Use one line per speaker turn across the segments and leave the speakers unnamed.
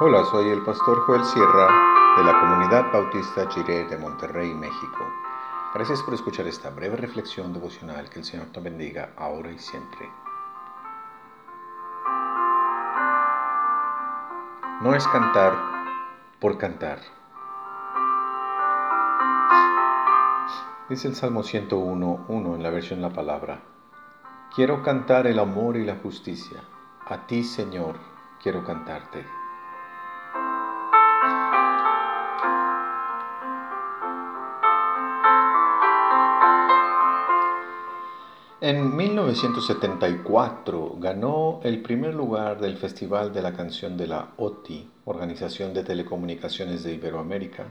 Hola, soy el pastor Joel Sierra de la comunidad bautista Chiré de Monterrey, México. Gracias por escuchar esta breve reflexión devocional. Que el Señor te bendiga ahora y siempre. No es cantar por cantar. Dice el Salmo 101, 1 en la versión La Palabra. Quiero cantar el amor y la justicia. A ti, Señor, quiero cantarte. En 1974 ganó el primer lugar del Festival de la Canción de la OTI, Organización de Telecomunicaciones de Iberoamérica,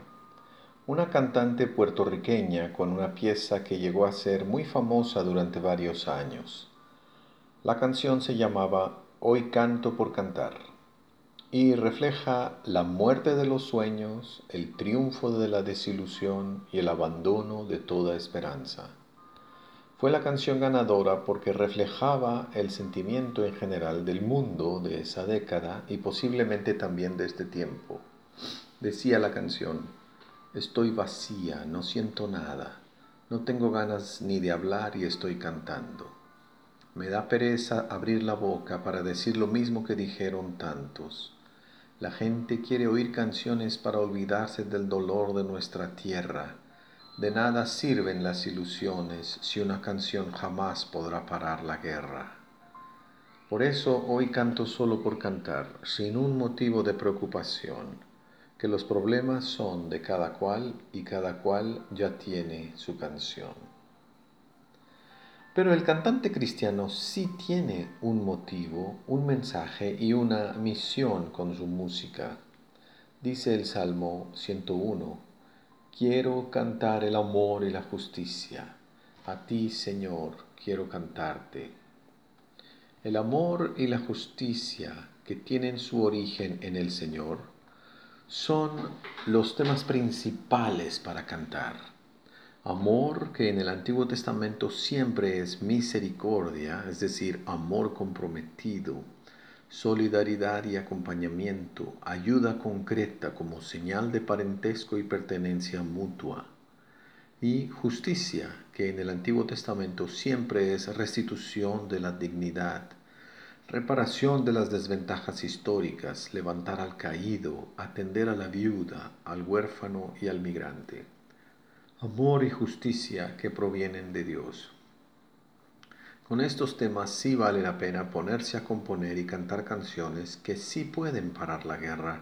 una cantante puertorriqueña con una pieza que llegó a ser muy famosa durante varios años. La canción se llamaba Hoy canto por cantar y refleja la muerte de los sueños, el triunfo de la desilusión y el abandono de toda esperanza. Fue la canción ganadora porque reflejaba el sentimiento en general del mundo de esa década y posiblemente también de este tiempo. Decía la canción, estoy vacía, no siento nada, no tengo ganas ni de hablar y estoy cantando. Me da pereza abrir la boca para decir lo mismo que dijeron tantos. La gente quiere oír canciones para olvidarse del dolor de nuestra tierra de nada sirven las ilusiones si una canción jamás podrá parar la guerra. Por eso hoy canto solo por cantar, sin un motivo de preocupación, que los problemas son de cada cual y cada cual ya tiene su canción. Pero el cantante cristiano sí tiene un motivo, un mensaje y una misión con su música. Dice el Salmo 101, Quiero cantar el amor y la justicia. A ti, Señor, quiero cantarte. El amor y la justicia que tienen su origen en el Señor son los temas principales para cantar. Amor que en el Antiguo Testamento siempre es misericordia, es decir, amor comprometido solidaridad y acompañamiento, ayuda concreta como señal de parentesco y pertenencia mutua, y justicia, que en el Antiguo Testamento siempre es restitución de la dignidad, reparación de las desventajas históricas, levantar al caído, atender a la viuda, al huérfano y al migrante. Amor y justicia que provienen de Dios. Con estos temas sí vale la pena ponerse a componer y cantar canciones que sí pueden parar la guerra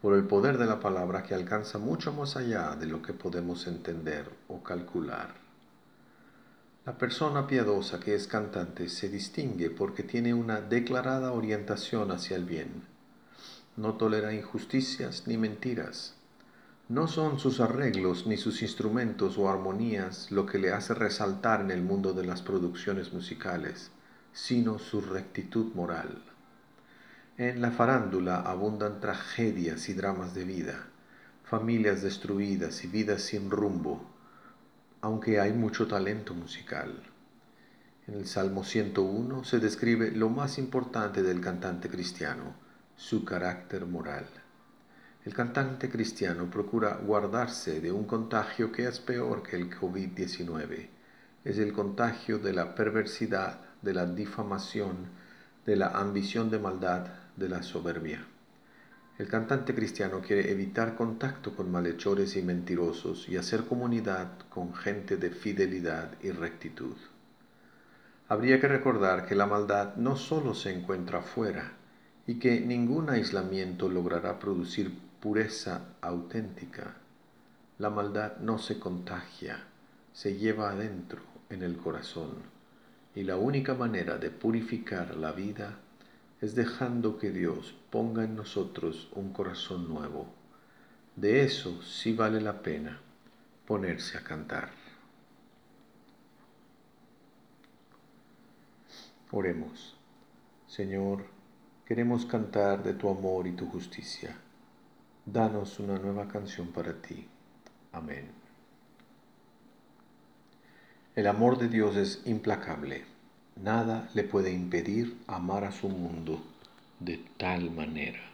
por el poder de la palabra que alcanza mucho más allá de lo que podemos entender o calcular. La persona piadosa que es cantante se distingue porque tiene una declarada orientación hacia el bien. No tolera injusticias ni mentiras no son sus arreglos ni sus instrumentos o armonías lo que le hace resaltar en el mundo de las producciones musicales, sino su rectitud moral. En la farándula abundan tragedias y dramas de vida, familias destruidas y vidas sin rumbo, aunque hay mucho talento musical. En el Salmo 101 se describe lo más importante del cantante cristiano, su carácter moral. El cantante cristiano procura guardarse de un contagio que es peor que el COVID-19. Es el contagio de la perversidad, de la difamación, de la ambición de maldad, de la soberbia. El cantante cristiano quiere evitar contacto con malhechores y mentirosos y hacer comunidad con gente de fidelidad y rectitud. Habría que recordar que la maldad no solo se encuentra afuera y que ningún aislamiento logrará producir pureza auténtica. La maldad no se contagia, se lleva adentro en el corazón. Y la única manera de purificar la vida es dejando que Dios ponga en nosotros un corazón nuevo. De eso sí vale la pena ponerse a cantar. Oremos. Señor, queremos cantar de tu amor y tu justicia danos una nueva canción para ti. Amén. El amor de Dios es implacable. Nada le puede impedir amar a su mundo de tal manera.